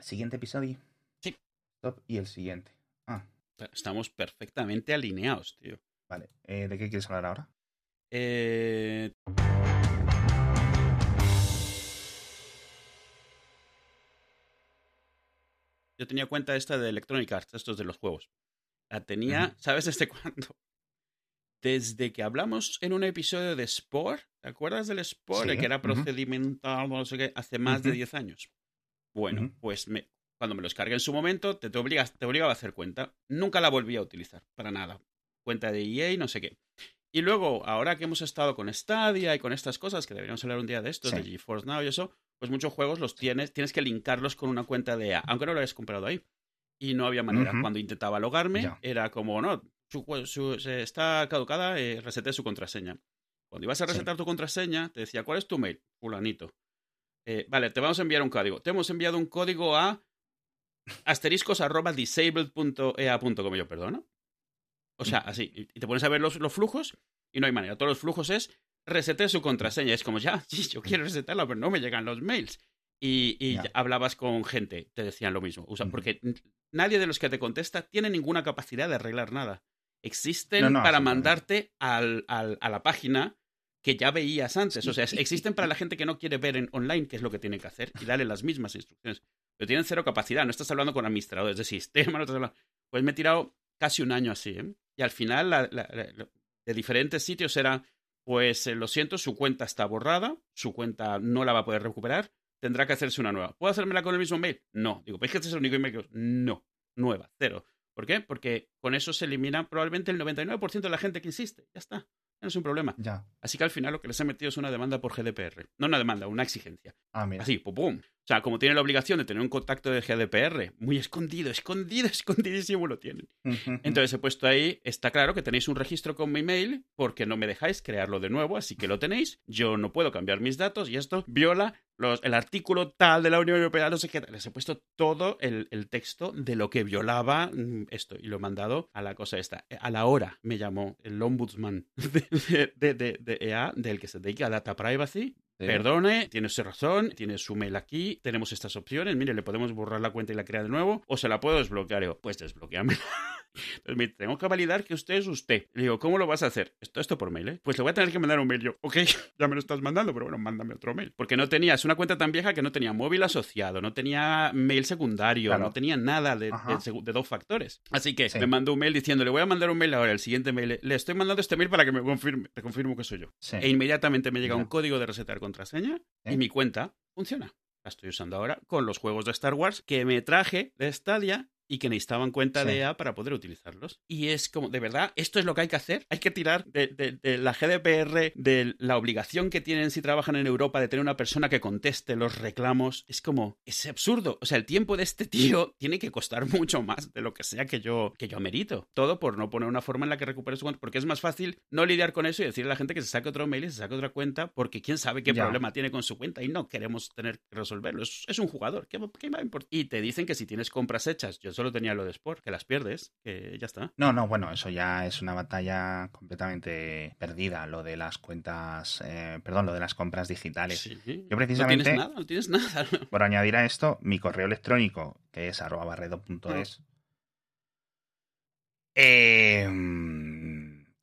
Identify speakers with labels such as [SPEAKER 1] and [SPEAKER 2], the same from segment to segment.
[SPEAKER 1] Siguiente episodio.
[SPEAKER 2] Sí.
[SPEAKER 1] Stop y el siguiente. Ah,
[SPEAKER 2] Estamos perfectamente alineados, tío.
[SPEAKER 1] vale. Eh, ¿De qué quieres hablar ahora?
[SPEAKER 2] Eh... Yo tenía cuenta esta de Electronic Arts, estos de los juegos. La tenía. ¿sabes desde cuándo? Desde que hablamos en un episodio de Spore, ¿te acuerdas del Spore?
[SPEAKER 1] Sí,
[SPEAKER 2] que era procedimental, no sé qué, hace más de
[SPEAKER 1] Ujú.
[SPEAKER 2] 10 años. Bueno, pues me, cuando me los cargué en su momento, te, te, obligas, te obligaba a hacer cuenta. Nunca la volví a utilizar, para nada. Cuenta de EA, no sé qué. Y luego, ahora que hemos estado con Stadia y con estas cosas, que deberíamos hablar un día de esto,
[SPEAKER 1] Sí.
[SPEAKER 2] de GeForce Now y eso, pues muchos juegos los tienes, tienes que linkarlos con una cuenta de EA, aunque no lo hayas comprado ahí. Y no había manera. Cuando intentaba logarme, era como, no, su, se está caducada, eh, resete su contraseña. Cuando ibas a
[SPEAKER 1] Sí.
[SPEAKER 2] resetar tu contraseña, te decía, ¿cuál es tu mail? Fulanito. Eh, vale, te vamos a enviar un código. Te hemos enviado un código a asteriscos arroba disabled.ea.com. Yo, perdona. O sea, así. Y te pones a ver los, los flujos y no hay manera. Todos los flujos es resete su contraseña. Es como, ya, sí, yo quiero resetarla, pero no me llegan los mails. Y, y hablabas con gente, te decían lo mismo. O sea,
[SPEAKER 1] Ujú.
[SPEAKER 2] porque nadie de los que te contesta tiene ninguna capacidad de arreglar nada. Existen
[SPEAKER 1] No, no,
[SPEAKER 2] para mandarte al, al- a la página que ya veías antes. O sea, existen para la gente que no quiere ver en online qué es lo que tiene que hacer y darle las mismas instrucciones. Pero tienen cero capacidad. No estás hablando con administradores de sistema, no estás hablando... Pues me he tirado casi un año así, ¿eh? Y al final, la- la- la- la- de diferentes sitios era, pues eh, lo siento, su cuenta está borrada, su cuenta no la va a poder recuperar, tendrá que hacerse una nueva. ¿Puedo hacérmela con el mismo mail? No. Digo, ¿veis que este es el único email que... No. Nueva, cero. ¿Por qué? Porque con eso se elimina probablemente el 99% de la gente que insiste. Ya está. No es un problema.
[SPEAKER 1] Ya.
[SPEAKER 2] Así que al final lo que les he metido es una demanda por GDPR. No una demanda, una exigencia.
[SPEAKER 1] Ah, mira.
[SPEAKER 2] Así, pum, pum. O sea, como tienen la obligación de tener un contacto de GDPR, muy escondido, escondido, escondidísimo lo tienen. Entonces he puesto ahí, está claro que tenéis un registro con mi mail porque no me dejáis crearlo de nuevo, así que lo tenéis. Yo no puedo cambiar mis datos y esto viola los, el artículo tal de la Unión Europea, no sé qué. tal. Les he puesto todo el, el texto de lo que violaba mm, esto y lo he mandado a la cosa esta. A la hora me llamó el ombudsman de, de, de- de EA, del que se dedica a data privacy. Perdone, tiene usted razón, tiene su mail aquí, tenemos estas opciones, mire, le podemos borrar la cuenta y la crear de nuevo, o se la puedo desbloquear. Yo, pues desbloqueame. Entonces me tengo que validar que usted es usted. Le digo, ¿cómo lo vas a hacer? Esto, esto por mail, ¿eh? Pues le voy a tener que mandar un mail. Yo, ok, ya me lo estás mandando, pero bueno, mándame otro mail. Porque no tenía, es una cuenta tan vieja que no tenía móvil asociado, no tenía mail secundario,
[SPEAKER 1] Claro.
[SPEAKER 2] no tenía nada de, de de dos factores. Así que
[SPEAKER 1] Sí.
[SPEAKER 2] me mandó un mail diciendo, le voy a mandar un mail ahora, el siguiente mail, le estoy mandando este mail para que me confirme, te confirmo que soy yo.
[SPEAKER 1] Sí.
[SPEAKER 2] E inmediatamente me llega un código de resetar contraseña
[SPEAKER 1] ¿Eh?
[SPEAKER 2] y mi cuenta funciona. La estoy usando ahora con los juegos de Star Wars que me traje de Stadia y que necesitaban cuenta
[SPEAKER 1] Sí.
[SPEAKER 2] de EA para poder utilizarlos. Y es como, de verdad, esto es lo que hay que hacer. Hay que tirar de, de- de la GDPR, de la obligación que tienen si trabajan en Europa de tener una persona que conteste los reclamos. Es como, es absurdo. O sea, el tiempo de este tío tiene que costar mucho más de lo que sea que yo, que yo amerito. Todo por no poner una forma en la que recupere su cuenta. Porque es más fácil no lidiar con eso y decirle a la gente que se saque otro mail y se saque otra cuenta porque quién sabe qué
[SPEAKER 1] Ya.
[SPEAKER 2] problema tiene con su cuenta y no queremos tener que resolverlo. Es, es un jugador. ¿Qué, qué va a importar? Y te dicen que si tienes compras hechas, yo solo tenía lo de Sport, que las pierdes, que ya está.
[SPEAKER 1] No, no, bueno, eso ya es una batalla completamente perdida, lo de las cuentas, eh, perdón, lo de las compras digitales.
[SPEAKER 2] Sí.
[SPEAKER 1] Yo precisamente-
[SPEAKER 2] No tienes nada, no tienes nada.
[SPEAKER 1] Por añadir a esto, mi correo electrónico, que es arroba barredo.es. eh,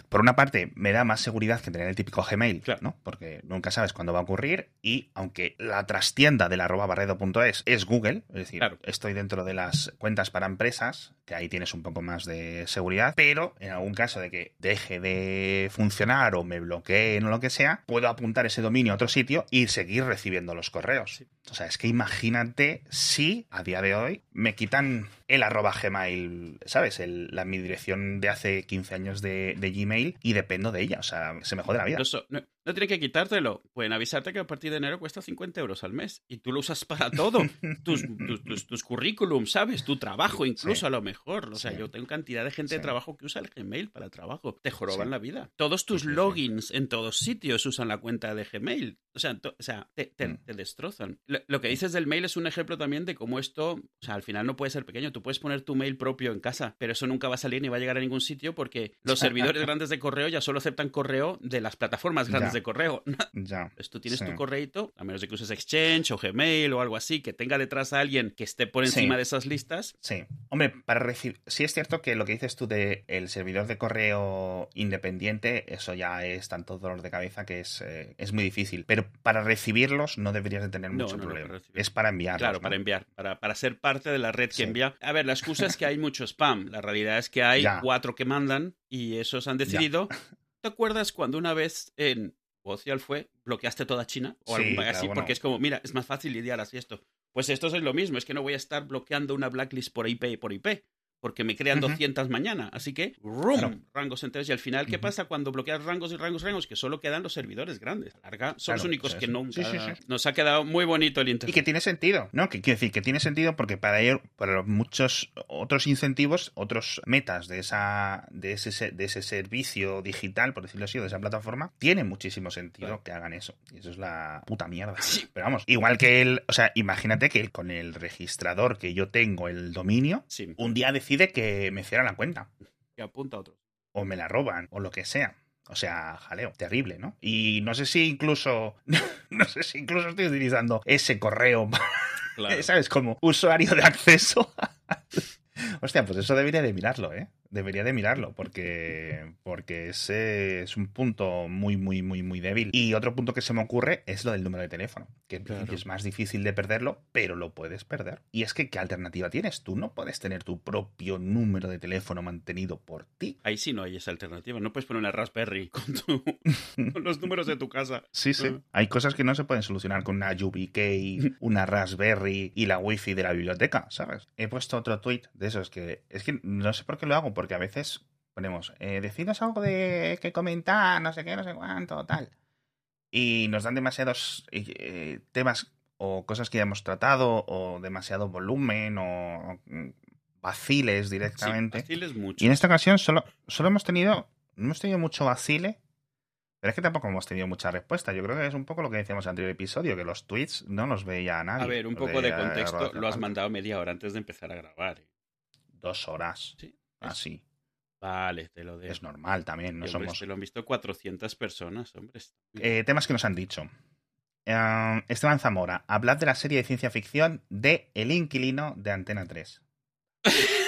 [SPEAKER 1] por una parte, me da más seguridad que tener el típico Gmail,
[SPEAKER 2] Claro.
[SPEAKER 1] ¿no? Porque nunca sabes cuándo va a ocurrir. Y aunque la trastienda del arroba barredo.es es Google, es decir,
[SPEAKER 2] Claro.
[SPEAKER 1] estoy dentro de las cuentas para empresas, que ahí tienes un poco más de seguridad, pero en algún caso de que deje de funcionar o me bloqueen o lo que sea, puedo apuntar ese dominio a otro sitio y seguir recibiendo los correos.
[SPEAKER 2] Sí.
[SPEAKER 1] O sea, es que imagínate si a día de hoy me quitan el arroba Gmail, ¿sabes? El- la, mi dirección de hace 15 años de, de Gmail y dependo de ella. O sea, se me jode la vida.
[SPEAKER 2] No tienen que quitártelo. Pueden avisarte que a partir de enero cuesta 50 euros al mes. Y tú lo usas para todo. tus, tus, tus, tus currículum, ¿sabes? Tu trabajo, incluso
[SPEAKER 1] Sí.
[SPEAKER 2] a lo mejor. O sea,
[SPEAKER 1] Sí.
[SPEAKER 2] yo tengo cantidad de gente de trabajo que usa el Gmail para trabajo. Te joroban la vida. Todos tus logins en todos sitios usan la cuenta de Gmail. O sea, o sea te, te-
[SPEAKER 1] Mm.
[SPEAKER 2] te destrozan. Lo, lo que dices del mail es un ejemplo también de cómo esto, o sea, al final no puede ser pequeño. Tú puedes poner tu mail propio en casa, pero eso nunca va a salir ni va a llegar a ningún sitio porque los servidores grandes de correo ya solo aceptan correo de las plataformas grandes
[SPEAKER 1] Ya.
[SPEAKER 2] De correo.
[SPEAKER 1] Ya.
[SPEAKER 2] Tú tienes
[SPEAKER 1] Sí.
[SPEAKER 2] tu correito, a menos de que uses Exchange o Gmail o algo así, que tenga detrás a alguien que esté por encima
[SPEAKER 1] Sí.
[SPEAKER 2] de esas listas.
[SPEAKER 1] Sí. Hombre, para recibir. Sí es cierto que lo que dices tú de el servidor de correo independiente, eso ya es tanto dolor de cabeza que es, eh, es muy difícil. Pero para recibirlos no deberías de tener
[SPEAKER 2] No,
[SPEAKER 1] mucho
[SPEAKER 2] no, no,
[SPEAKER 1] problema.
[SPEAKER 2] para
[SPEAKER 1] es para enviarlos.
[SPEAKER 2] Claro, para enviar, para, para ser parte de la red que envía. A ver, la excusa es que hay mucho spam. La realidad es que hay
[SPEAKER 1] Ya.
[SPEAKER 2] cuatro que mandan y esos han decidido. ¿Te acuerdas cuando una vez en Social fue bloqueaste toda China? O
[SPEAKER 1] Sí,
[SPEAKER 2] algún país
[SPEAKER 1] claro,
[SPEAKER 2] así,
[SPEAKER 1] bueno.
[SPEAKER 2] porque es como, mira, es más fácil lidiar así esto. Pues esto es lo mismo, es que no voy a estar bloqueando una blacklist por IP y por IP. Porque me crean
[SPEAKER 1] Ujú.
[SPEAKER 2] 200 mañana. Así que, ¡rum!
[SPEAKER 1] Claro.
[SPEAKER 2] Rangos enteros. Y al final, ¿qué pasa cuando bloqueas rangos y rangos y rangos? Que solo quedan los servidores grandes. A larga, son los únicos que nunca.
[SPEAKER 1] Sí, sí, sí.
[SPEAKER 2] Nos ha quedado muy bonito el
[SPEAKER 1] Y
[SPEAKER 2] internet.
[SPEAKER 1] que tiene sentido, ¿no? Que quiero decir que tiene sentido porque para ello, para muchos otros incentivos, otros metas de esa, de ese, se- de ese servicio digital, por decirlo así, o de esa plataforma, tiene muchísimo sentido
[SPEAKER 2] Claro.
[SPEAKER 1] que hagan eso. Y eso es la puta mierda. Pero vamos, igual que él, o sea, imagínate que él con el registrador que yo tengo, el dominio,
[SPEAKER 2] Sí,
[SPEAKER 1] un día decide que me cierra la cuenta.
[SPEAKER 2] que apunta a otro.
[SPEAKER 1] o me la roban, o lo que sea. O sea, jaleo, terrible, ¿no? Y no sé si incluso, no sé si incluso estoy utilizando ese correo,
[SPEAKER 2] Claro.
[SPEAKER 1] ¿sabes? Como usuario de acceso. Hostia, pues eso debería de mirarlo, ¿eh? Debería de mirarlo, porque, porque ese es un punto muy, muy, muy, muy débil. Y otro punto que se me ocurre es lo del número de teléfono, que en
[SPEAKER 2] Claro.
[SPEAKER 1] principio es más difícil de perderlo, pero lo puedes perder. Y es que, ¿qué alternativa tienes? Tú no puedes tener tu propio número de teléfono mantenido por ti.
[SPEAKER 2] Ahí sí no hay esa alternativa. No puedes poner una Raspberry con, tu- con los números de tu casa.
[SPEAKER 1] Sí, sí.
[SPEAKER 2] Ah.
[SPEAKER 1] Hay cosas que no se pueden solucionar con una YubiKey, una Raspberry y la Wi-Fi de la biblioteca, ¿sabes? He puesto otro tweet de esos que es que no sé por qué lo hago, porque a veces ponemos, eh, algo de que comentar, no sé qué, no sé cuánto, tal. Y nos dan demasiados eh, temas o cosas que ya hemos tratado, o demasiado volumen, o mm, vaciles directamente.
[SPEAKER 2] Sí, vaciles mucho.
[SPEAKER 1] Y en esta ocasión solo, solo hemos tenido, no hemos tenido mucho vacile, pero es que tampoco hemos tenido mucha respuesta. Yo creo que es un poco lo que decíamos en el anterior episodio, que los tweets no los veía nadie.
[SPEAKER 2] A ver, un poco de contexto. Lo has mandado media hora antes de empezar a grabar. ¿eh?
[SPEAKER 1] Dos horas.
[SPEAKER 2] Sí.
[SPEAKER 1] Así.
[SPEAKER 2] Vale, te lo dejo.
[SPEAKER 1] Es normal también, no
[SPEAKER 2] hombre,
[SPEAKER 1] somos...
[SPEAKER 2] se lo han visto 400 personas, hombre.
[SPEAKER 1] Eh, temas que nos han dicho. Eh, Esteban Zamora, hablad de la serie de ciencia ficción de El Inquilino de Antena 3.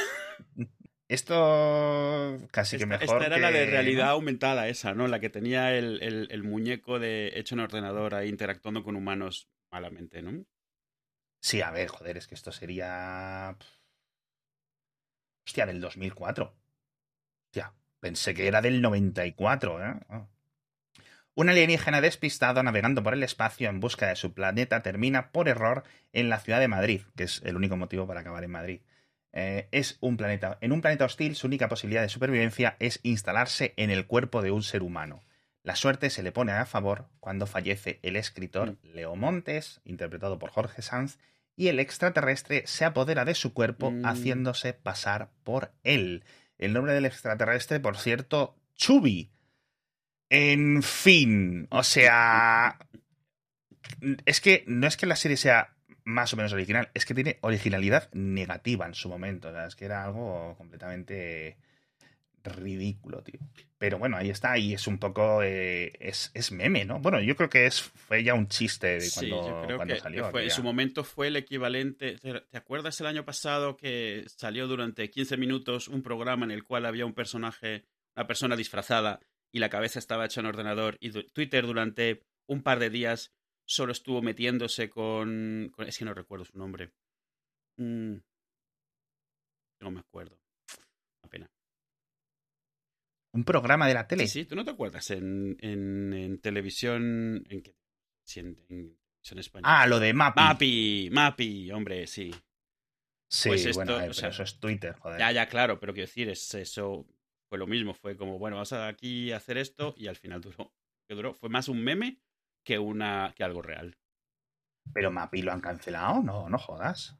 [SPEAKER 1] Esto casi que
[SPEAKER 2] esta,
[SPEAKER 1] mejor.
[SPEAKER 2] esta era la de
[SPEAKER 1] que-
[SPEAKER 2] realidad aumentada, esa, ¿no? La que tenía el, el- el muñeco de hecho en ordenador ahí interactuando con humanos malamente, ¿no?
[SPEAKER 1] Sí, a ver, joder, es que esto sería. Hostia, del 2004. Hostia, pensé que era del 94, ¿eh? Ah. Un alienígena despistado navegando por el espacio en busca de su planeta termina por error en la ciudad de Madrid, que es el único motivo para acabar en Madrid. Eh, es un planeta. En un planeta hostil, su única posibilidad de supervivencia es instalarse en el cuerpo de un ser humano. La suerte se le pone a favor cuando fallece el escritor Leo Montes, interpretado por Jorge Sanz, y el extraterrestre se apodera de su cuerpo
[SPEAKER 2] Mm.
[SPEAKER 1] haciéndose pasar por él. El nombre del extraterrestre, por cierto, Chubi. En fin, o sea... Es que no es que la serie sea más o menos original, es que tiene originalidad negativa en su momento. O sea, es que era algo completamente ridículo, tío. Pero bueno, ahí está, y es un poco. eh, es, es meme, ¿no? Bueno, yo creo que es fue ya un chiste de
[SPEAKER 2] Sí,
[SPEAKER 1] cuando,
[SPEAKER 2] yo creo
[SPEAKER 1] cuando
[SPEAKER 2] que,
[SPEAKER 1] salió.
[SPEAKER 2] que fue-
[SPEAKER 1] que
[SPEAKER 2] en su momento fue el equivalente. ¿Te, te acuerdas el año pasado que salió durante 15 minutos un programa en el cual había un personaje, una persona disfrazada y la cabeza estaba hecha en ordenador y Twitter durante un par de días solo estuvo metiéndose con, con- es que no recuerdo su nombre. Mm, no me acuerdo. Una pena.
[SPEAKER 1] Un programa de la tele.
[SPEAKER 2] Sí, sí, ¿tú no te acuerdas? En, en, en televisión. ¿En en, española.
[SPEAKER 1] Ah, lo de Mappy.
[SPEAKER 2] Mapi, Mapi, hombre, sí.
[SPEAKER 1] Sí,
[SPEAKER 2] pues esto,
[SPEAKER 1] bueno, a ver,
[SPEAKER 2] o
[SPEAKER 1] pero
[SPEAKER 2] sea,
[SPEAKER 1] eso es Twitter, joder.
[SPEAKER 2] Ya, ya, claro, pero quiero decir, es eso fue lo mismo, fue como, bueno, vamos a aquí a hacer esto y al final duró. ¿Qué duró? Fue más un meme que una que algo real.
[SPEAKER 1] Pero Mappy lo han cancelado, no, no jodas.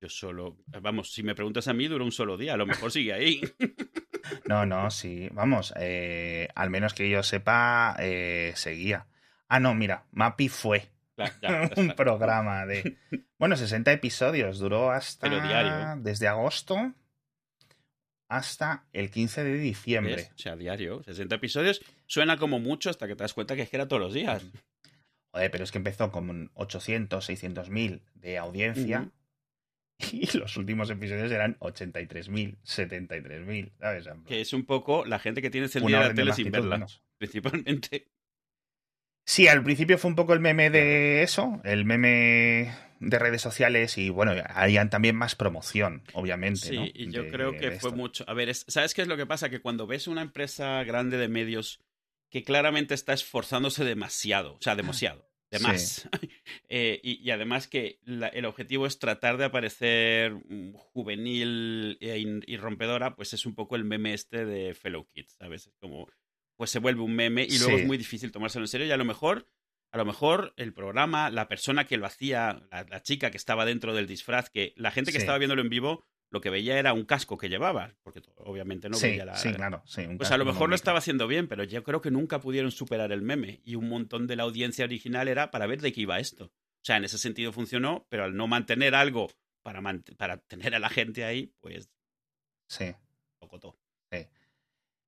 [SPEAKER 2] Yo solo, vamos, si me preguntas a mí, duró un solo día, a lo mejor sigue ahí.
[SPEAKER 1] No, no, sí. Vamos, eh, al menos que yo sepa, eh, seguía. Ah, no, mira, Mappy fue
[SPEAKER 2] Claro, ya, ya
[SPEAKER 1] un programa de. Bueno, 60 episodios, duró hasta.
[SPEAKER 2] Pero diario, ¿eh?
[SPEAKER 1] Desde agosto hasta el 15 de diciembre.
[SPEAKER 2] ¿Ves? O sea, diario, 60 episodios. Suena como mucho hasta que te das cuenta que es que era todos los días.
[SPEAKER 1] Joder, pero es que empezó con 800, 600 mil de audiencia. Y los últimos episodios eran 83.000, 73.000, ¿sabes?
[SPEAKER 2] Que es un poco la gente que tiene la
[SPEAKER 1] orden de
[SPEAKER 2] tele sin verla,
[SPEAKER 1] menos.
[SPEAKER 2] principalmente.
[SPEAKER 1] Sí, al principio fue un poco el meme de eso, el meme de redes sociales y bueno, harían también más promoción, obviamente.
[SPEAKER 2] Sí,
[SPEAKER 1] ¿no?
[SPEAKER 2] y yo
[SPEAKER 1] de-
[SPEAKER 2] creo que fue mucho. A ver, es- ¿sabes qué es lo que pasa? Que cuando ves una empresa grande de medios que claramente está esforzándose demasiado, o sea, demasiado, de
[SPEAKER 1] Sí.
[SPEAKER 2] más, eh, y, y además que la- el objetivo es tratar de aparecer mm, juvenil e in- y rompedora, pues es un poco el meme este de Fellow Kids, ¿sabes? Es como, pues se vuelve un meme y luego
[SPEAKER 1] Sí.
[SPEAKER 2] es muy difícil tomárselo en serio y a lo mejor a lo mejor el programa, la persona que lo hacía, la, la chica que estaba dentro del disfraz, que la gente que
[SPEAKER 1] Sí.
[SPEAKER 2] estaba viéndolo en vivo, lo que veía era un casco que llevaba, porque obviamente no
[SPEAKER 1] sí,
[SPEAKER 2] veía la...
[SPEAKER 1] sí, claro. Sí, un
[SPEAKER 2] Pues
[SPEAKER 1] casco
[SPEAKER 2] a lo mejor lo estaba haciendo bien, pero yo creo que nunca pudieron superar el meme. Y un montón de la audiencia original era para ver de qué iba esto. O sea, en ese sentido funcionó, pero al no mantener algo para, para tener a la gente ahí, pues
[SPEAKER 1] Sí.
[SPEAKER 2] todo.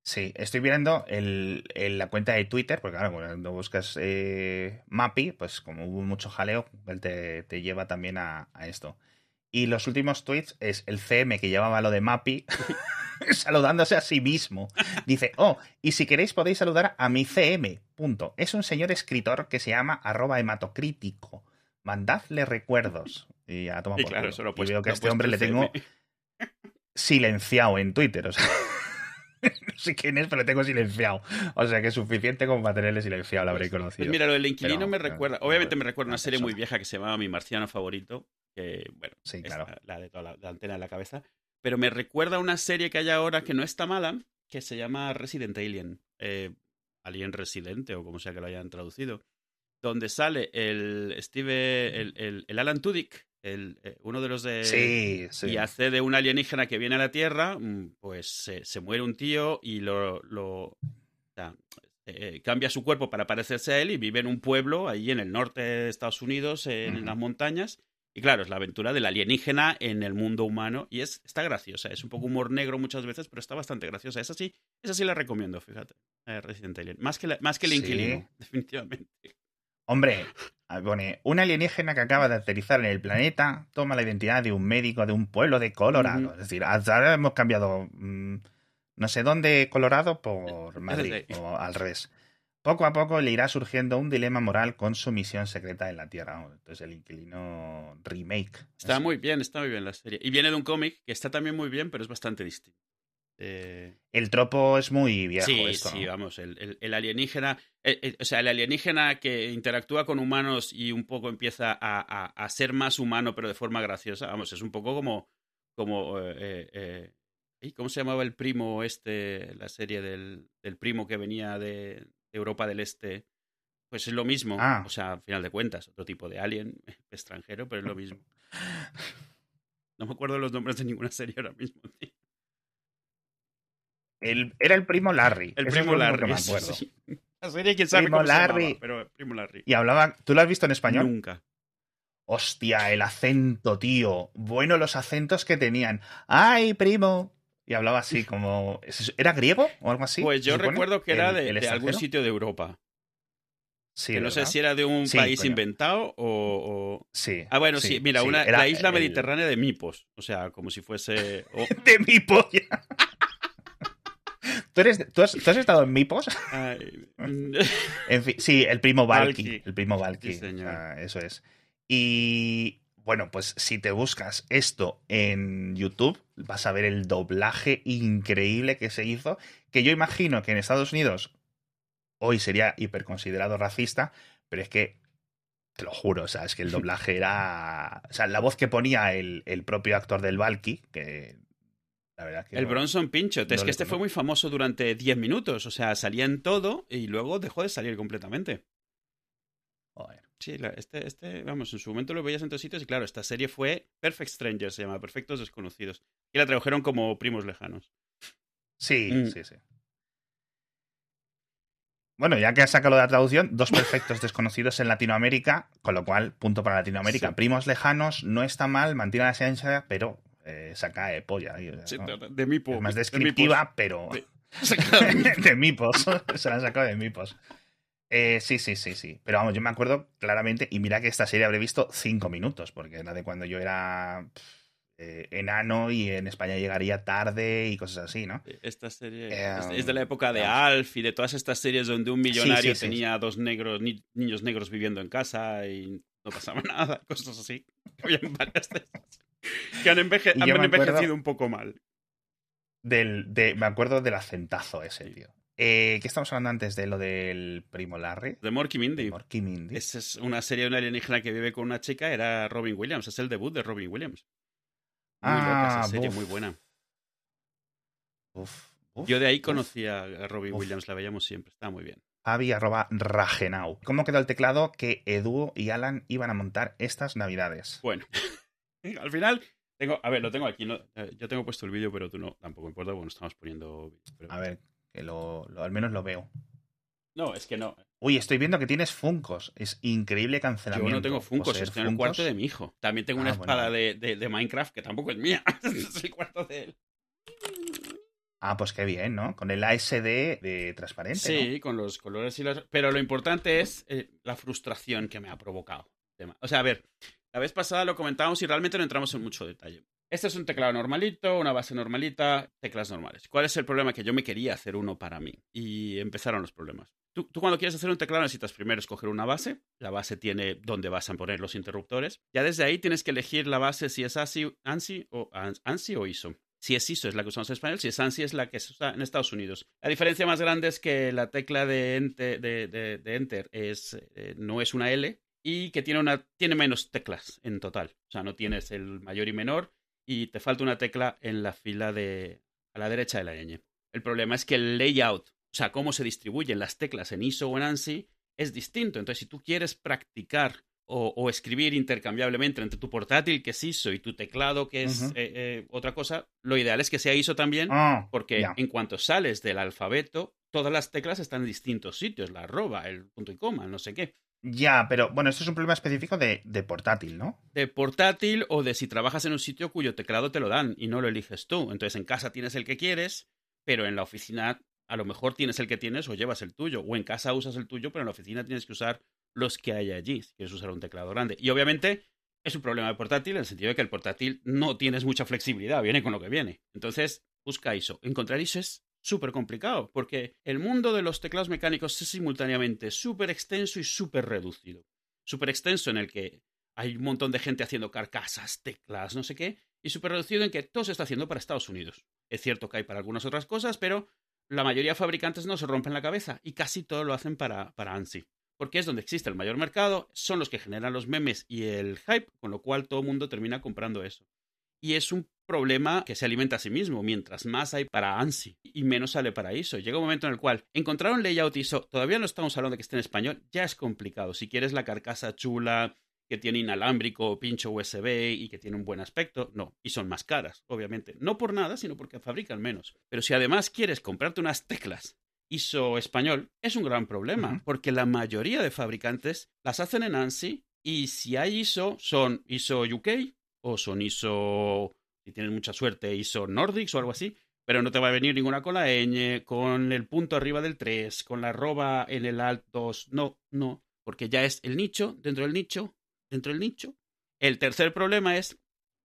[SPEAKER 1] Sí, estoy viendo el, el- la cuenta de Twitter, porque claro, cuando buscas eh, Mappy, pues como hubo mucho jaleo, él te, te lleva también a, a esto. Y los últimos tweets es el CM que llevaba lo de Mappy saludándose a sí mismo. Dice, oh, y si queréis podéis saludar a mi CM, punto. Es un señor escritor que se llama arroba hematocrítico. Mandadle recuerdos. Y ya toma
[SPEAKER 2] Y
[SPEAKER 1] por
[SPEAKER 2] claro,
[SPEAKER 1] culo.
[SPEAKER 2] eso lo
[SPEAKER 1] Y
[SPEAKER 2] puesto-
[SPEAKER 1] veo que a este hombre le tengo silenciado en Twitter. O sea, no sé quién es, pero le tengo silenciado. O sea que es suficiente como para tenerle silenciado, lo habréis conocido.
[SPEAKER 2] Pues mira, lo del inquilino
[SPEAKER 1] Pero,
[SPEAKER 2] me recuerda,
[SPEAKER 1] pero,
[SPEAKER 2] obviamente me recuerda una serie muy vieja que se llamaba Mi Marciano Favorito, que bueno,
[SPEAKER 1] Sí, claro.
[SPEAKER 2] la, la de toda la, la antena en la cabeza, pero me recuerda a una serie que hay ahora que no está mala, que se llama Resident Alien, eh, Alien Residente o como sea que lo hayan traducido, donde sale el Steve, el, el- el Alan Tudyk, el, eh, uno de los de...
[SPEAKER 1] sí, sí.
[SPEAKER 2] Y hace de un alienígena que viene a la Tierra, mm, pues se, se muere un tío y lo, lo- o sea, eh, cambia su cuerpo para parecerse a él y vive en un pueblo ahí en el norte de Estados Unidos, en, las montañas. Y claro, es la aventura del alienígena en el mundo humano y es, está graciosa. Es un poco humor negro muchas veces, pero está bastante graciosa. Esa sí, esa sí la recomiendo, fíjate. eh, Resident Alien. Más que, la- más que el
[SPEAKER 1] Sí.
[SPEAKER 2] inquilino, definitivamente.
[SPEAKER 1] Hombre, pone, un alienígena que acaba de aterrizar en el planeta toma la identidad de un médico de un pueblo de Colorado. Es decir, ahora hemos cambiado mm, no sé dónde Colorado por Madrid
[SPEAKER 2] sí.
[SPEAKER 1] o al revés. Poco a poco le irá surgiendo un dilema moral con su misión secreta en la Tierra. Entonces el inquilino remake.
[SPEAKER 2] Está muy bien, está muy bien la serie. Y viene de un cómic que está también muy bien, pero es bastante distinto. Eh,
[SPEAKER 1] El tropo es muy viejo
[SPEAKER 2] sí,
[SPEAKER 1] esto,
[SPEAKER 2] sí,
[SPEAKER 1] ¿no?
[SPEAKER 2] vamos, el, el- el alienígena, eh, eh, o sea, el alienígena que interactúa con humanos y un poco empieza a, a- a ser más humano, pero de forma graciosa, vamos, es un poco como, como, eh, eh, eh, ¿y ¿cómo se llamaba el primo este, la serie del, del primo que venía de, de Europa del Este? Pues es lo mismo,
[SPEAKER 1] Ah.
[SPEAKER 2] o sea, al final de cuentas, otro tipo de alien extranjero, pero es lo mismo. No me acuerdo los nombres de ninguna serie ahora mismo. tío.
[SPEAKER 1] El- era el primo Larry.
[SPEAKER 2] El
[SPEAKER 1] Eso
[SPEAKER 2] primo Larry.
[SPEAKER 1] que me
[SPEAKER 2] eso
[SPEAKER 1] acuerdo.
[SPEAKER 2] sí. La serie, quién sabe
[SPEAKER 1] Primo
[SPEAKER 2] cómo se
[SPEAKER 1] Larry.
[SPEAKER 2] llamaba, pero primo Larry.
[SPEAKER 1] Y hablaba. ¿Tú lo has visto en español?
[SPEAKER 2] Nunca.
[SPEAKER 1] Hostia, el acento, tío. Bueno, los acentos que tenían. ¡Ay, primo! Y hablaba así como. ¿Era griego o algo así?
[SPEAKER 2] pues yo recuerdo que era
[SPEAKER 1] El-
[SPEAKER 2] de,
[SPEAKER 1] el
[SPEAKER 2] de algún sitio de Europa.
[SPEAKER 1] Sí,
[SPEAKER 2] que no sé si era de un
[SPEAKER 1] Sí,
[SPEAKER 2] país
[SPEAKER 1] coño.
[SPEAKER 2] inventado o, o-
[SPEAKER 1] Sí.
[SPEAKER 2] Ah, bueno, sí, mira, una,
[SPEAKER 1] era
[SPEAKER 2] la isla
[SPEAKER 1] el-
[SPEAKER 2] mediterránea de Mipos. O sea, como si fuese...
[SPEAKER 1] De mi polla. ¿Tú, eres, tú, has, tú has estado en Mipos? En fin, sí, el primo Valky. El primo Valky.
[SPEAKER 2] Sí, señor.
[SPEAKER 1] O sea, eso es. Y bueno, pues si te buscas esto en YouTube, vas a ver el doblaje increíble que se hizo. Que yo imagino que en Estados Unidos hoy sería hiperconsiderado racista, pero es que. Te lo juro, o sea, es que el doblaje era. O sea, la voz que ponía el, el propio actor del Valky, que. La verdad que.
[SPEAKER 2] el
[SPEAKER 1] no-
[SPEAKER 2] Bronson Pinchot. es que este fue muy famoso durante 10 minutos. O sea, salía en todo y luego dejó de salir completamente.
[SPEAKER 1] Joder.
[SPEAKER 2] Sí, este, este, vamos, en su momento lo veías en todos sitios y claro, esta serie fue Perfect Strangers, se llama, Perfectos Desconocidos. Y la tradujeron como primos lejanos.
[SPEAKER 1] Sí,
[SPEAKER 2] Mm.
[SPEAKER 1] sí, sí. Bueno, ya que has sacado la traducción, dos perfectos desconocidos en Latinoamérica, con lo cual, punto para Latinoamérica.
[SPEAKER 2] Sí.
[SPEAKER 1] Primos lejanos no está mal, mantiene la esencia, pero eh, saca de polla. y,
[SPEAKER 2] Sí,
[SPEAKER 1] ¿no?
[SPEAKER 2] de, de Mipo.
[SPEAKER 1] Es más
[SPEAKER 2] de
[SPEAKER 1] descriptiva, pero
[SPEAKER 2] De- de Mipos.
[SPEAKER 1] de mipos. Se la han sacado de mipos. Eh, sí, sí, sí, sí. Pero vamos, yo me acuerdo claramente, y mira que esta serie habré visto cinco minutos, porque era de cuando yo era eh, enano y en España llegaría tarde y cosas así, ¿no?
[SPEAKER 2] Esta serie
[SPEAKER 1] Eh,
[SPEAKER 2] es, de la época de. Alf y de todas estas series donde un millonario
[SPEAKER 1] sí, sí.
[SPEAKER 2] tenía dos negros, ni- niños negros viviendo en casa y no pasaba nada, cosas así. Habían varias de esas que han, enveje- envejecido un poco mal.
[SPEAKER 1] Del, de, me acuerdo del acentazo ese, tío. Eh, ¿Qué estamos hablando antes de lo del primo Larry?
[SPEAKER 2] De Morky Mindy.
[SPEAKER 1] Morky Mindy.
[SPEAKER 2] Esa es una serie de una alienígena que vive con una chica, era Robin Williams, es el debut de Robin Williams. Muy loca
[SPEAKER 1] Ah,
[SPEAKER 2] esa serie,
[SPEAKER 1] buf.
[SPEAKER 2] muy buena.
[SPEAKER 1] Uf, uf,
[SPEAKER 2] Yo de ahí
[SPEAKER 1] uf.
[SPEAKER 2] conocí a Robin. Williams, la veíamos siempre, estaba muy bien.
[SPEAKER 1] Javi arroba Ragenau. ¿Cómo quedó el teclado que Edu y Alan iban a montar estas navidades?
[SPEAKER 2] Bueno, al final, tengo, a ver, lo tengo aquí, ¿no? Eh, yo tengo puesto el vídeo, pero tú no, tampoco importa, bueno, estamos poniendo... pero-
[SPEAKER 1] A ver, que lo, lo- al menos lo veo.
[SPEAKER 2] No, es que no.
[SPEAKER 1] Uy, estoy viendo que tienes Funcos. Es increíble
[SPEAKER 2] Yo
[SPEAKER 1] cancelamiento.
[SPEAKER 2] no tengo Funkos,
[SPEAKER 1] poseer
[SPEAKER 2] estoy en el cuarto de mi hijo. También tengo una
[SPEAKER 1] Ah, bueno.
[SPEAKER 2] espada de, de- de Minecraft que tampoco es mía. es el cuarto de él.
[SPEAKER 1] Ah, pues qué bien, ¿no? Con el ASD de transparente,
[SPEAKER 2] Sí, con los colores y las... Pero lo importante es eh, la frustración que me ha provocado. O sea, a ver, la vez pasada lo comentábamos y realmente no entramos en mucho detalle. Este es un teclado normalito, una base normalita, teclas normales. ¿Cuál es el problema? Que yo me quería hacer uno para mí. Y empezaron los problemas. Tú, cuando quieres hacer un teclado necesitas primero escoger una base. La base tiene dónde vas a poner los interruptores. Ya desde ahí tienes que elegir la base si es ANSI, ANSI, o, ANSI o ISO. Si es ISO es la que usamos en español, si es ANSI es la que se usa en Estados Unidos. La diferencia más grande es que la tecla de enter es, eh, no es una L y que tiene, una, tiene menos teclas en total. O sea, no tienes el mayor y menor y te falta una tecla en la fila de a la derecha de la ñ. El problema es que el layout, o sea, cómo se distribuyen las teclas en ISO o en ANSI, es distinto. Entonces, si tú quieres practicar o, o escribir intercambiablemente entre tu portátil, que es ISO, y tu teclado, que es eh, eh, otra cosa, lo ideal es que sea ISO también,
[SPEAKER 1] Ah,
[SPEAKER 2] porque en cuanto sales del alfabeto, todas las teclas están en distintos sitios, la arroba, el punto y coma, el no sé qué.
[SPEAKER 1] Ya, pero bueno, esto es un problema específico de, de portátil, ¿no?
[SPEAKER 2] de portátil o de si trabajas en un sitio cuyo teclado te lo dan y no lo eliges tú. Entonces en casa tienes el que quieres, pero en la oficina a lo mejor tienes el que tienes o llevas el tuyo. O en casa usas el tuyo, pero en la oficina tienes que usar los que hay allí si quieres usar un teclado grande. Y obviamente es un problema de portátil en el sentido de que el portátil no tienes mucha flexibilidad, viene con lo que viene. Entonces busca ISO. Encontrar ISO es súper complicado porque el mundo de los teclados mecánicos es simultáneamente súper extenso y súper reducido. Súper extenso en el que hay un montón de gente haciendo carcasas, teclas, no sé qué, y súper reducido en que todo se está haciendo para Estados Unidos. Es cierto que hay para algunas otras cosas, pero la mayoría de fabricantes no se rompen la cabeza y casi todo lo hacen para, para ANSI. Porque es donde existe el mayor mercado, son los que generan los memes y el hype, con lo cual todo el mundo termina comprando eso. Y es un problema que se alimenta a sí mismo. Mientras más hay para ANSI y menos sale para ISO. Llega un momento en el cual encontrar un layout ISO, todavía no estamos hablando de que esté en español, ya es complicado. Si quieres la carcasa chula, que tiene inalámbrico, pincho USB y que tiene un buen aspecto, no. Y son más caras, obviamente. No por nada, sino porque fabrican menos. Pero si además quieres comprarte unas teclas ISO español, es un gran problema, porque la mayoría de fabricantes las hacen en ANSI y si hay ISO, son ISO UK o son ISO, si tienes mucha suerte, ISO Nordics o algo así, pero no te va a venir ninguna con la con el punto arriba del 3, con la arroba en el alt 2, no, no, porque ya es el nicho, dentro del nicho, dentro del nicho. El tercer problema es,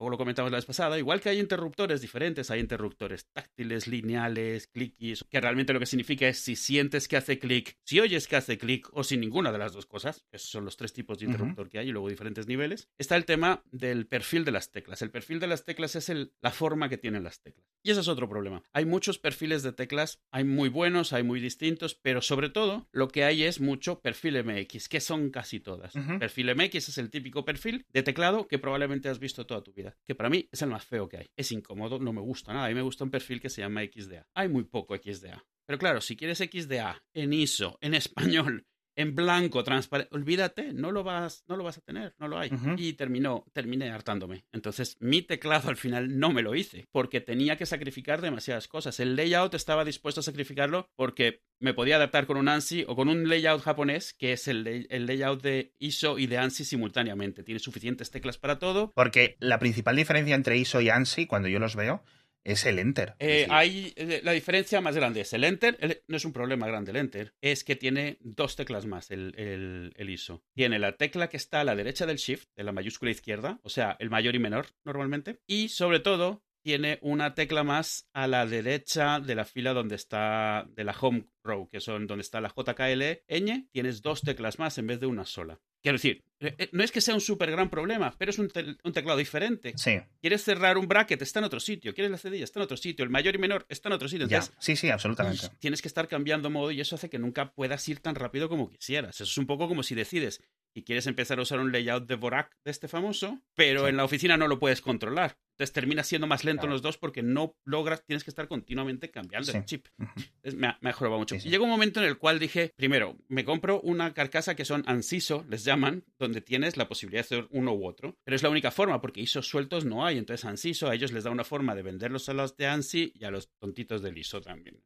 [SPEAKER 2] como lo comentamos la vez pasada, igual que hay interruptores diferentes, hay interruptores táctiles, lineales, clickies, que realmente lo que significa es si sientes que hace clic, si oyes que hace clic o sin ninguna de las dos cosas, esos son los tres tipos de interruptor que hay y luego diferentes niveles, está el tema del perfil de las teclas. El perfil de las teclas es el- la forma que tienen las teclas. Y ese es otro problema. Hay muchos perfiles de teclas, hay muy buenos, hay muy distintos, pero sobre todo lo que hay es mucho perfil MX, que son casi todas. Perfil MX es el típico perfil de teclado que probablemente has visto toda tu vida, que para mí es el más feo que hay. Es incómodo, no me gusta nada. A mí me gusta un perfil que se llama XDA. Hay muy poco XDA. Pero claro, si quieres XDA en ISO, en español en blanco, transparente. Olvídate, no lo vas, no lo vas a tener, no lo hay. Y terminó, terminé hartándome. Entonces, mi teclado al final no me lo hice, porque tenía que sacrificar demasiadas cosas. El layout estaba dispuesto a sacrificarlo porque me podía adaptar con un ANSI o con un layout japonés, que es el, el layout de ISO y de ANSI simultáneamente. Tiene suficientes teclas para todo.
[SPEAKER 1] Porque la principal diferencia entre ISO y ANSI, cuando yo los veo, es el Enter.
[SPEAKER 2] Eh, hay, eh, la diferencia más grande es el Enter. el- no es un problema grande el Enter. Es que tiene dos teclas más el, el- el ISO. Tiene la tecla que está a la derecha del Shift, de la mayúscula izquierda, o sea, el mayor y menor normalmente. Y sobre todo, tiene una tecla más a la derecha de la fila donde está, de la Home Row, que son donde está la JKL ñ. Tienes dos teclas más en vez de una sola. Quiero decir, eh, eh, no es que sea un súper gran problema, pero es un, teclado diferente.
[SPEAKER 1] Sí,
[SPEAKER 2] Quieres cerrar un bracket, está en otro sitio. Quieres la cedilla, está en otro sitio. El mayor y menor está en otro sitio.
[SPEAKER 1] ya.
[SPEAKER 2] Entonces,
[SPEAKER 1] Sí, sí, absolutamente.
[SPEAKER 2] y tienes que estar cambiando modo y eso hace que nunca puedas ir tan rápido como quisieras. Eso es un poco como si decides y quieres empezar a usar un layout de Borac de este famoso, pero
[SPEAKER 1] Sí.
[SPEAKER 2] en la oficina no lo puedes controlar. Entonces termina siendo más lento en los dos porque no logras, tienes que estar continuamente cambiando
[SPEAKER 1] Sí.
[SPEAKER 2] el chip. Entonces, me, ha, me ha jorobado mucho.
[SPEAKER 1] Sí, sí.
[SPEAKER 2] Y llegó un momento en el cual dije, primero, me compro una carcasa que son ANSISO, les llaman, donde tienes la posibilidad de hacer uno u otro. Pero es la única forma, porque ISO sueltos no hay. Entonces ANSISO a ellos les da una forma de venderlos a los de ANSI y a los tontitos del ISO también.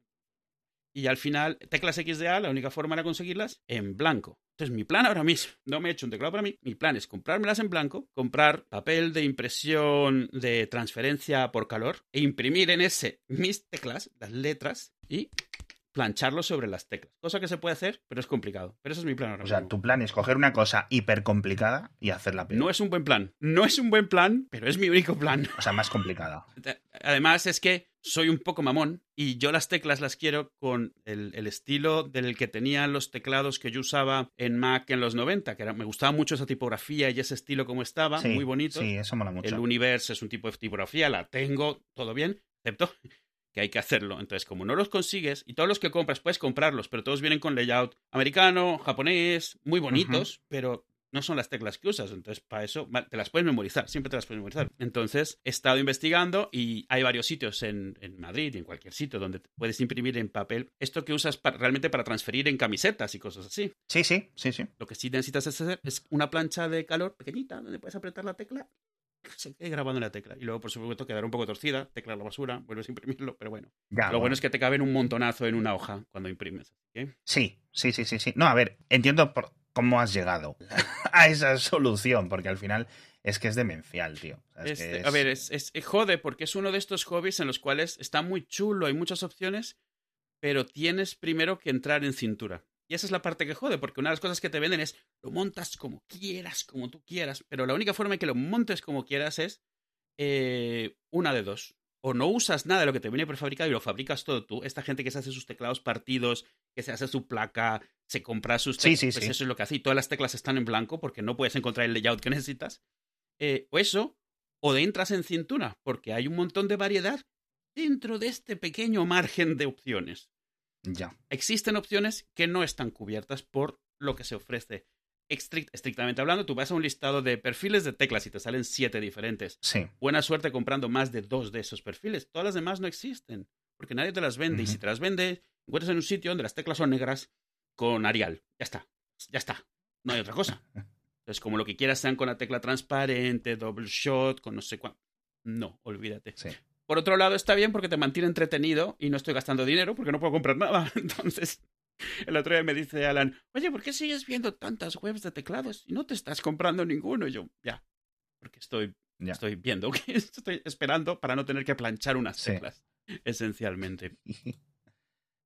[SPEAKER 2] Y al final, teclas XDA, la única forma era conseguirlas en blanco. Entonces, mi plan ahora mismo, no me he hecho un teclado para mí, mi plan es comprármelas en blanco, comprar papel de impresión de transferencia por calor e imprimir en ese mis teclas, las letras, y plancharlo sobre las teclas. Cosa que se puede hacer, pero es complicado. Pero eso es mi plan ahora
[SPEAKER 1] O sea,
[SPEAKER 2] mismo.
[SPEAKER 1] tu plan es coger una cosa hiper complicada y hacerla peor.
[SPEAKER 2] No es un buen plan. No es un buen plan, pero es mi único plan.
[SPEAKER 1] O sea, más complicada.
[SPEAKER 2] Además es que soy un poco mamón y yo las teclas las quiero con el, el estilo del que tenían los teclados que yo usaba en Mac en los 90, que era, me gustaba mucho esa tipografía y ese estilo como estaba,
[SPEAKER 1] Sí,
[SPEAKER 2] muy bonito.
[SPEAKER 1] Sí, eso mola mucho.
[SPEAKER 2] el Universe es un tipo de tipografía, la tengo, todo bien, excepto que hay que hacerlo. Entonces, como no los consigues, y todos los que compras puedes comprarlos, pero todos vienen con layout americano, japonés, muy bonitos, pero no son las teclas que usas. Entonces, para eso te las puedes memorizar, siempre te las puedes memorizar. Entonces, he estado investigando y hay varios sitios en, en Madrid y en cualquier sitio donde puedes imprimir en papel esto que usas realmente para transferir en camisetas y cosas así.
[SPEAKER 1] Sí, sí, sí, sí.
[SPEAKER 2] Lo que sí necesitas hacer es una plancha de calor pequeñita donde puedes apretar la tecla se quede grabando en la tecla. Y luego, por supuesto, quedará un poco torcida, tecla la basura, vuelves a imprimirlo, pero bueno.
[SPEAKER 1] Ya,
[SPEAKER 2] Lo bueno es que te caben un montonazo en una hoja cuando imprimes.
[SPEAKER 1] Sí, sí, sí, sí, sí. No, a ver, entiendo por cómo has llegado a esa solución, porque al final es que es demencial, tío. O sea, es
[SPEAKER 2] Este,
[SPEAKER 1] que es-
[SPEAKER 2] A ver, es, es- es jode porque es uno de estos hobbies en los cuales está muy chulo, hay muchas opciones, pero tienes primero que entrar en cintura. Y esa es la parte que jode, porque una de las cosas que te venden es lo montas como quieras, como tú quieras, pero la única forma en que lo montes como quieras es eh, una de dos. O no usas nada de lo que te viene prefabricado y lo fabricas todo tú. Esta gente que se hace sus teclados partidos, que se hace su placa, se compra sus
[SPEAKER 1] Sí,
[SPEAKER 2] teclas,
[SPEAKER 1] sí,
[SPEAKER 2] pues
[SPEAKER 1] sí.
[SPEAKER 2] eso es lo que hace. Y todas las teclas están en blanco porque no puedes encontrar el layout que necesitas. Eh, o eso, o de entras en cintura, porque hay un montón de variedad dentro de este pequeño margen de opciones.
[SPEAKER 1] Ya.
[SPEAKER 2] Existen opciones que no están cubiertas por lo que se ofrece. Estrict- estrictamente hablando, tú vas a un listado de perfiles de teclas y te salen siete diferentes.
[SPEAKER 1] Sí.
[SPEAKER 2] Buena suerte comprando más de dos de esos perfiles. Todas las demás no existen, porque nadie te las vende. Y si te las vende, encuentras en un sitio donde las teclas son negras con Arial. Ya está, ya está. No hay otra cosa. Entonces, como lo que quieras sean con la tecla transparente, double shot, con no sé cuánto. No, olvídate.
[SPEAKER 1] Sí.
[SPEAKER 2] Por otro lado, está bien porque te mantiene entretenido y no estoy gastando dinero porque no puedo comprar nada. Entonces, el otro día me dice Alan, oye, ¿por qué sigues viendo tantas webs de teclados y no te estás comprando ninguno? Y yo, ya, porque estoy,
[SPEAKER 1] Ya.
[SPEAKER 2] estoy viendo que estoy esperando para no tener que planchar unas
[SPEAKER 1] Sí.
[SPEAKER 2] teclas, esencialmente.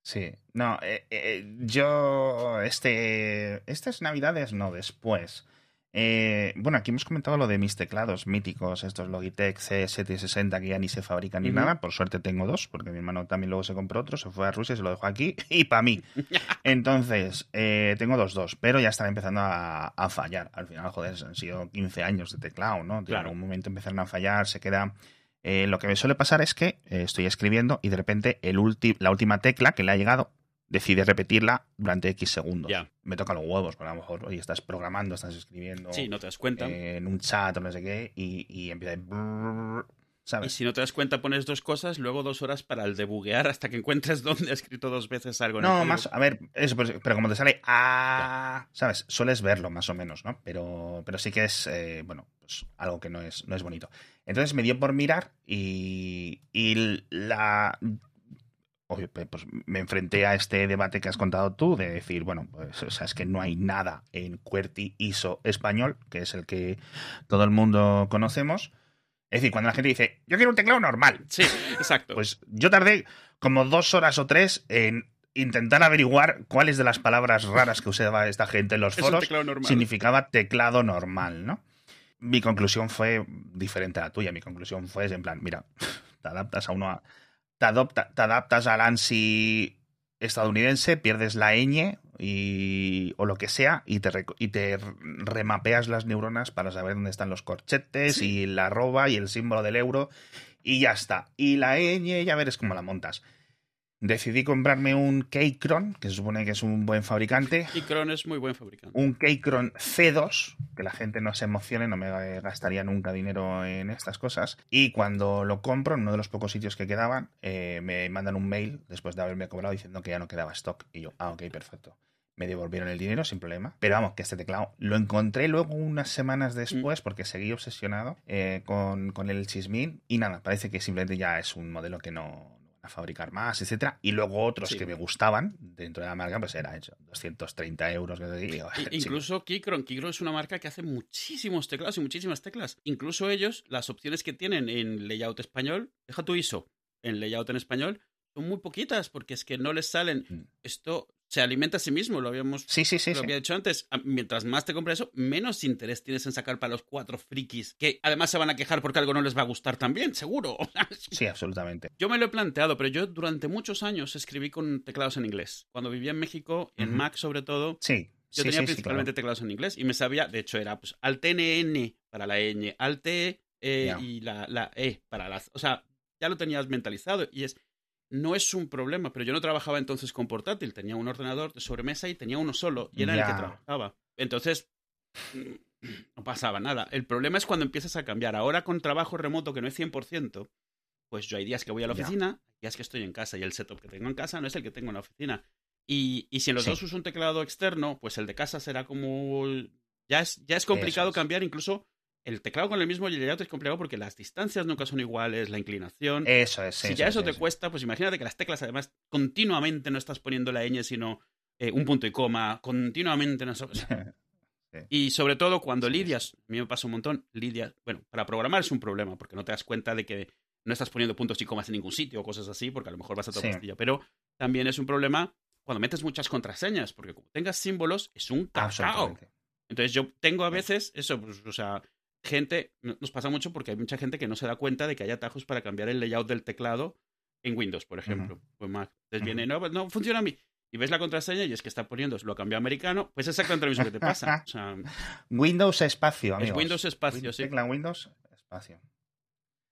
[SPEAKER 1] Sí, no, eh, eh, yo este, estas navidades no, después. Eh, bueno, aquí hemos comentado lo de mis teclados míticos, estos Logitech C760 que ya ni se fabrican ni nada. Por suerte tengo dos, porque mi hermano también luego se compró otro, se fue a Rusia, se lo dejó aquí y para mí. Entonces, eh, tengo dos, dos, pero ya están empezando a, a fallar. Al final, joder, han sido 15 años de teclado, ¿no?
[SPEAKER 2] Claro.
[SPEAKER 1] En un momento empezaron a fallar, se queda... Eh, lo que me suele pasar es que estoy escribiendo y de repente el ulti- la última tecla que le ha llegado decide repetirla durante X segundos.
[SPEAKER 2] Ya.
[SPEAKER 1] Me toca los huevos, porque a lo mejor, oye, estás programando, estás escribiendo
[SPEAKER 2] Sí, no te das cuenta.
[SPEAKER 1] eh, en un chat o no sé qué, y, y empieza a... brrr,
[SPEAKER 2] Y
[SPEAKER 1] ¿sabes?
[SPEAKER 2] si no te das cuenta, pones dos cosas, luego dos horas para el debuguear hasta que encuentres dónde ha escrito dos veces algo. En el
[SPEAKER 1] No, más, a ver, eso, pues, pero como te sale ah, ¿sabes? Sueles verlo más o menos, ¿no? Pero, pero sí que es, eh, bueno, pues algo que no es, no es bonito. Entonces me dio por mirar y, y la... Pues me enfrenté a este debate que has contado tú de decir, bueno, pues o sea, es que no hay nada en QWERTY ISO español, que es el que todo el mundo conocemos. Es decir, cuando la gente dice, yo quiero un teclado normal,
[SPEAKER 2] Sí, exacto.
[SPEAKER 1] pues yo tardé como dos horas o tres en intentar averiguar cuáles de las palabras raras que usaba esta gente en los foros
[SPEAKER 2] teclado
[SPEAKER 1] significaba teclado normal, ¿no? Mi conclusión fue diferente a la tuya. Mi conclusión fue en plan, mira, te adaptas a uno a- te, adopta- te adaptas al ANSI estadounidense, pierdes la ñ y, o lo que sea y te, y te remapeas las neuronas para saber dónde están los corchetes
[SPEAKER 2] Sí.
[SPEAKER 1] y la arroba y el símbolo del euro y ya está. Y la ñ ya verás cómo la montas. Decidí comprarme un Keychron, que se supone que es un buen fabricante,
[SPEAKER 2] Y Cron es muy buen fabricante.
[SPEAKER 1] un Keychron C2, que la gente no se emocione, no me gastaría nunca dinero en estas cosas. Y cuando lo compro, en uno de los pocos sitios que quedaban, eh, me mandan un mail después de haberme cobrado diciendo que ya no quedaba stock. Y yo, ah, ok, perfecto. Me devolvieron el dinero sin problema. Pero vamos, que este teclado lo encontré luego unas semanas después porque seguí obsesionado eh, con, con el Chismin. Y nada, parece que simplemente ya es un modelo que no, a fabricar más, etcétera. Y luego otros
[SPEAKER 2] Sí.
[SPEAKER 1] que me gustaban dentro de la marca, pues era eso, 230 euros. Que te digo.
[SPEAKER 2] Incluso Keychron. Keychron es una marca que hace muchísimos teclados y muchísimas teclas. Incluso ellos, las opciones que tienen en layout español, deja tu ISO en layout en español, son muy poquitas porque es que no les salen.
[SPEAKER 1] Mm.
[SPEAKER 2] Esto se alimenta a sí mismo, lo habíamos
[SPEAKER 1] Sí, sí, sí.
[SPEAKER 2] lo había dicho antes, a- mientras más te compres eso, menos interés tienes en sacar para los cuatro frikis, que además se van a quejar porque algo no les va a gustar también, seguro.
[SPEAKER 1] Sí, absolutamente.
[SPEAKER 2] Yo me lo he planteado, pero yo durante muchos años escribí con teclados en inglés. Cuando vivía en México, en. Mac sobre todo,
[SPEAKER 1] Sí.
[SPEAKER 2] yo tenía principalmente teclados en inglés y me sabía, de hecho era pues alt NN para la ñ, alt E eh,
[SPEAKER 1] Ya.
[SPEAKER 2] y la, la E para la... O sea, ya lo tenías mentalizado y es... No es un problema, pero yo no trabajaba entonces con portátil, tenía un ordenador de sobremesa y tenía uno solo y era el que trabajaba. Entonces, no pasaba nada. El problema es cuando empiezas a cambiar. Ahora con trabajo remoto que no es 100%, pues yo hay días que voy a la oficina, hay días que estoy en casa y el setup que tengo en casa no es el que tengo en la oficina. Y, y si en los
[SPEAKER 1] Sí.
[SPEAKER 2] dos uso un teclado externo, pues el de casa será como... Ya es, ya es complicado
[SPEAKER 1] es.
[SPEAKER 2] cambiar, incluso el teclado con el mismo layout es complicado porque las distancias nunca son iguales, la inclinación.
[SPEAKER 1] Eso es.
[SPEAKER 2] si
[SPEAKER 1] eso
[SPEAKER 2] ya
[SPEAKER 1] es,
[SPEAKER 2] eso te
[SPEAKER 1] es.
[SPEAKER 2] cuesta, pues imagínate que las teclas además continuamente no estás poniendo la ñ, sino eh, un punto y coma, continuamente no... o sea, y sobre todo cuando
[SPEAKER 1] Sí,
[SPEAKER 2] lidias, a mí me pasa un montón, lidias, bueno, para programar es un problema, porque no te das cuenta de que no estás poniendo puntos y comas en ningún sitio o cosas así, porque a lo mejor vas a otra
[SPEAKER 1] Sí.
[SPEAKER 2] pastilla. Pero también es un problema cuando metes muchas contraseñas, porque como tengas símbolos, es un cacao. Entonces yo tengo a veces eso, pues, o sea, gente, no- nos pasa mucho porque hay mucha gente que no se da cuenta de que hay atajos para cambiar el layout del teclado en Windows, por ejemplo, o en Mac. Entonces viene, no, pues, no funciona a mí. Y ves la contraseña y es que está poniendo, lo cambió americano, pues es exactamente lo mismo que te pasa. O sea,
[SPEAKER 1] Windows espacio,
[SPEAKER 2] es
[SPEAKER 1] amigos.
[SPEAKER 2] Windows espacio,
[SPEAKER 1] Win-
[SPEAKER 2] sí.
[SPEAKER 1] Tecla Windows espacio.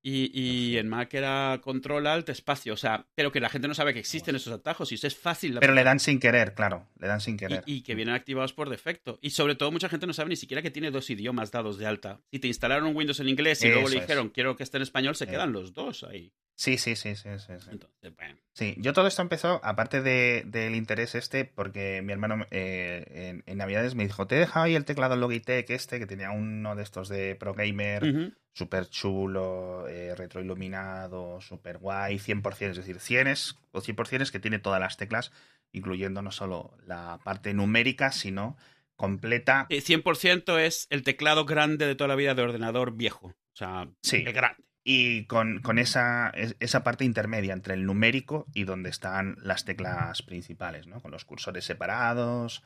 [SPEAKER 2] Y, y en Mac era control alt espacio, o sea, pero que la gente no sabe que existen esos atajos y eso es fácil.
[SPEAKER 1] Pero le dan sin querer, claro. Le dan sin querer.
[SPEAKER 2] Y, y que vienen activados por defecto. Y sobre todo mucha gente no sabe ni siquiera que tiene dos idiomas dados de alta. Si te instalaron un Windows en inglés y luego le
[SPEAKER 1] es.
[SPEAKER 2] dijeron quiero que esté en español, se
[SPEAKER 1] Eh.
[SPEAKER 2] quedan los dos ahí.
[SPEAKER 1] Sí, sí, sí, sí, sí, sí.
[SPEAKER 2] Entonces, bueno.
[SPEAKER 1] Sí, yo todo esto empezó, aparte de- del interés este, porque mi hermano eh, en, en Navidades me dijo, te he dejado ahí el teclado Logitech este, que tenía uno de estos de Pro Gamer,
[SPEAKER 2] Ujú.
[SPEAKER 1] súper chulo, eh, retroiluminado, súper guay, 100%, es decir, 100 es, o 100% es que tiene todas las teclas, incluyendo no solo la parte numérica, sino completa.
[SPEAKER 2] Eh, 100% es el teclado grande de toda la vida de ordenador viejo. O sea,
[SPEAKER 1] Sí.
[SPEAKER 2] el grande.
[SPEAKER 1] Y con, con esa, es- esa parte intermedia entre el numérico y donde están las teclas principales, ¿no? Con los cursores separados,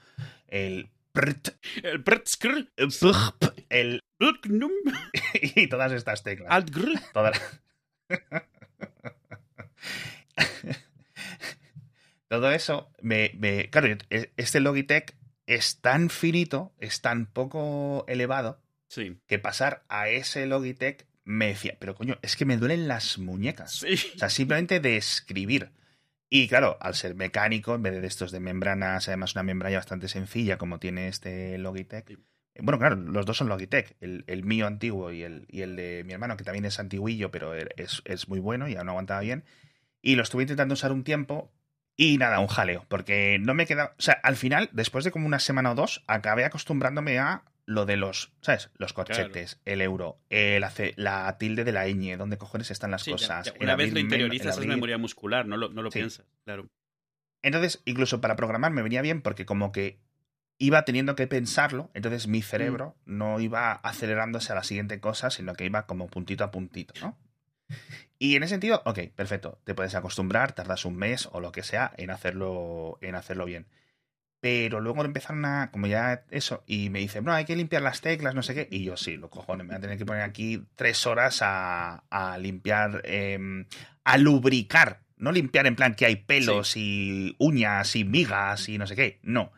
[SPEAKER 1] el prt,
[SPEAKER 2] El
[SPEAKER 1] el el y todas estas teclas.
[SPEAKER 2] Altgr.
[SPEAKER 1] Todas Todo eso, me, me- claro, e- este Logitech es tan finito, es tan poco elevado,
[SPEAKER 2] Sí.
[SPEAKER 1] que pasar a ese Logitech me decía, pero coño, es que me duelen las muñecas.
[SPEAKER 2] Sí.
[SPEAKER 1] O sea, simplemente de escribir. Y claro, al ser mecánico, en vez de estos de membranas, además una membrana bastante sencilla como tiene este Logitech, Bueno, claro, los dos son Logitech. El, el mío antiguo y el, y el de mi hermano, que también es antiguillo, pero es, es muy bueno y aún no aguantaba bien. Y lo estuve intentando usar un tiempo y nada, un jaleo, porque no me queda. O sea, al final, después de como una semana o dos, acabé acostumbrándome a lo de los, ¿sabes? Los corchetes, el euro, el hace, la tilde de la ñ, dónde cojones están las cosas.
[SPEAKER 2] Una vez lo interiorizas es memoria muscular, no lo, no lo piensas, claro.
[SPEAKER 1] Entonces, incluso para programar me venía bien porque como que iba teniendo que pensarlo, entonces mi cerebro mm. no iba acelerándose a la siguiente cosa, sino que iba como puntito a puntito, ¿no? Y en ese sentido, ok, perfecto, te puedes acostumbrar, tardas un mes o lo que sea en hacerlo, en hacerlo bien. Pero luego empezaron a, como ya eso, y me dicen, no, hay que limpiar las teclas, no sé qué. Y yo sí, lo cojones, me voy a tener que poner aquí tres horas a, a limpiar, em, a lubricar. No limpiar en plan que hay pelos y uñas y migas y no sé qué. No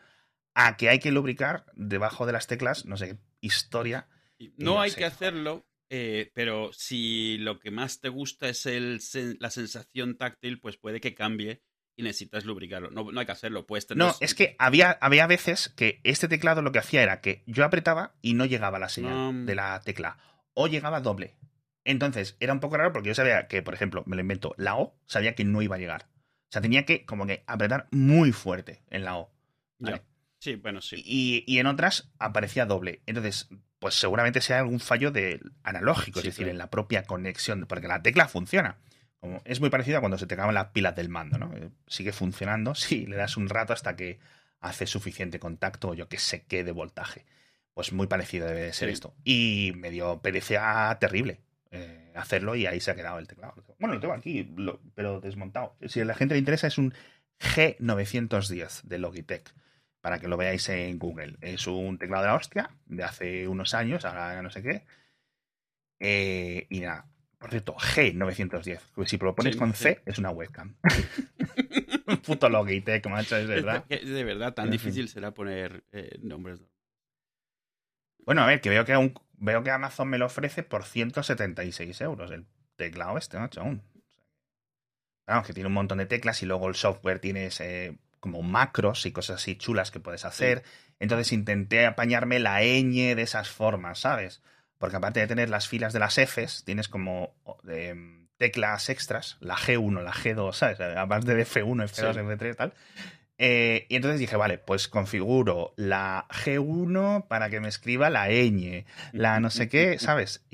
[SPEAKER 1] a que hay que lubricar debajo de las teclas, no sé, historia.
[SPEAKER 2] No hay que hacerlo, eh, pero si lo que más te gusta es el, la sensación táctil, pues puede que cambie y necesitas lubricarlo. No, no hay que hacerlo, puedes tener...
[SPEAKER 1] No, es que había, había veces que este teclado lo que hacía era que yo apretaba y no llegaba la señal de la tecla. O llegaba doble. Entonces, era un poco raro porque yo sabía que, por ejemplo, me lo invento, la O, sabía que no iba a llegar. O sea, tenía que como que apretar muy fuerte en la O.
[SPEAKER 2] Sí, bueno, sí.
[SPEAKER 1] Y, en otras aparecía doble. Entonces, pues seguramente sea algún fallo de analógico, es decir, en la propia conexión, porque la tecla funciona. Como, es muy parecido a cuando se te acaban las pilas del mando, ¿no? Eh, sigue funcionando, sí, le das un rato hasta que hace suficiente contacto o yo que sé qué de voltaje. Pues muy parecido debe de ser esto. Y me dio terrible eh, hacerlo y ahí se ha quedado el teclado. Bueno, lo tengo aquí, pero desmontado. Si a la gente le interesa, es un G910 de Logitech para que lo veáis en Google. Es un teclado de la hostia, de hace unos años, ahora no sé qué. Eh, y nada, por cierto, G910. Si lo pones con C, es una webcam. un puto Logitech, macho, es verdad.
[SPEAKER 2] de verdad, tan difícil será poner eh, nombres.
[SPEAKER 1] Bueno, a ver, que veo que, veo que Amazon me lo ofrece por 176 euros el teclado este, macho, aún. Claro, que tiene un montón de teclas y luego el software tiene ese como macros y cosas así chulas que puedes hacer. Entonces intenté apañarme la ñ de esas formas, ¿sabes? Porque aparte de tener las filas de las Fs, tienes como em, teclas extras, la G1, la G2, ¿sabes? Aparte de F1, F2, F3 tal. Eh, y entonces dije, vale, pues configuro la G1 para que me escriba la ñ, la no sé qué, ¿sabes?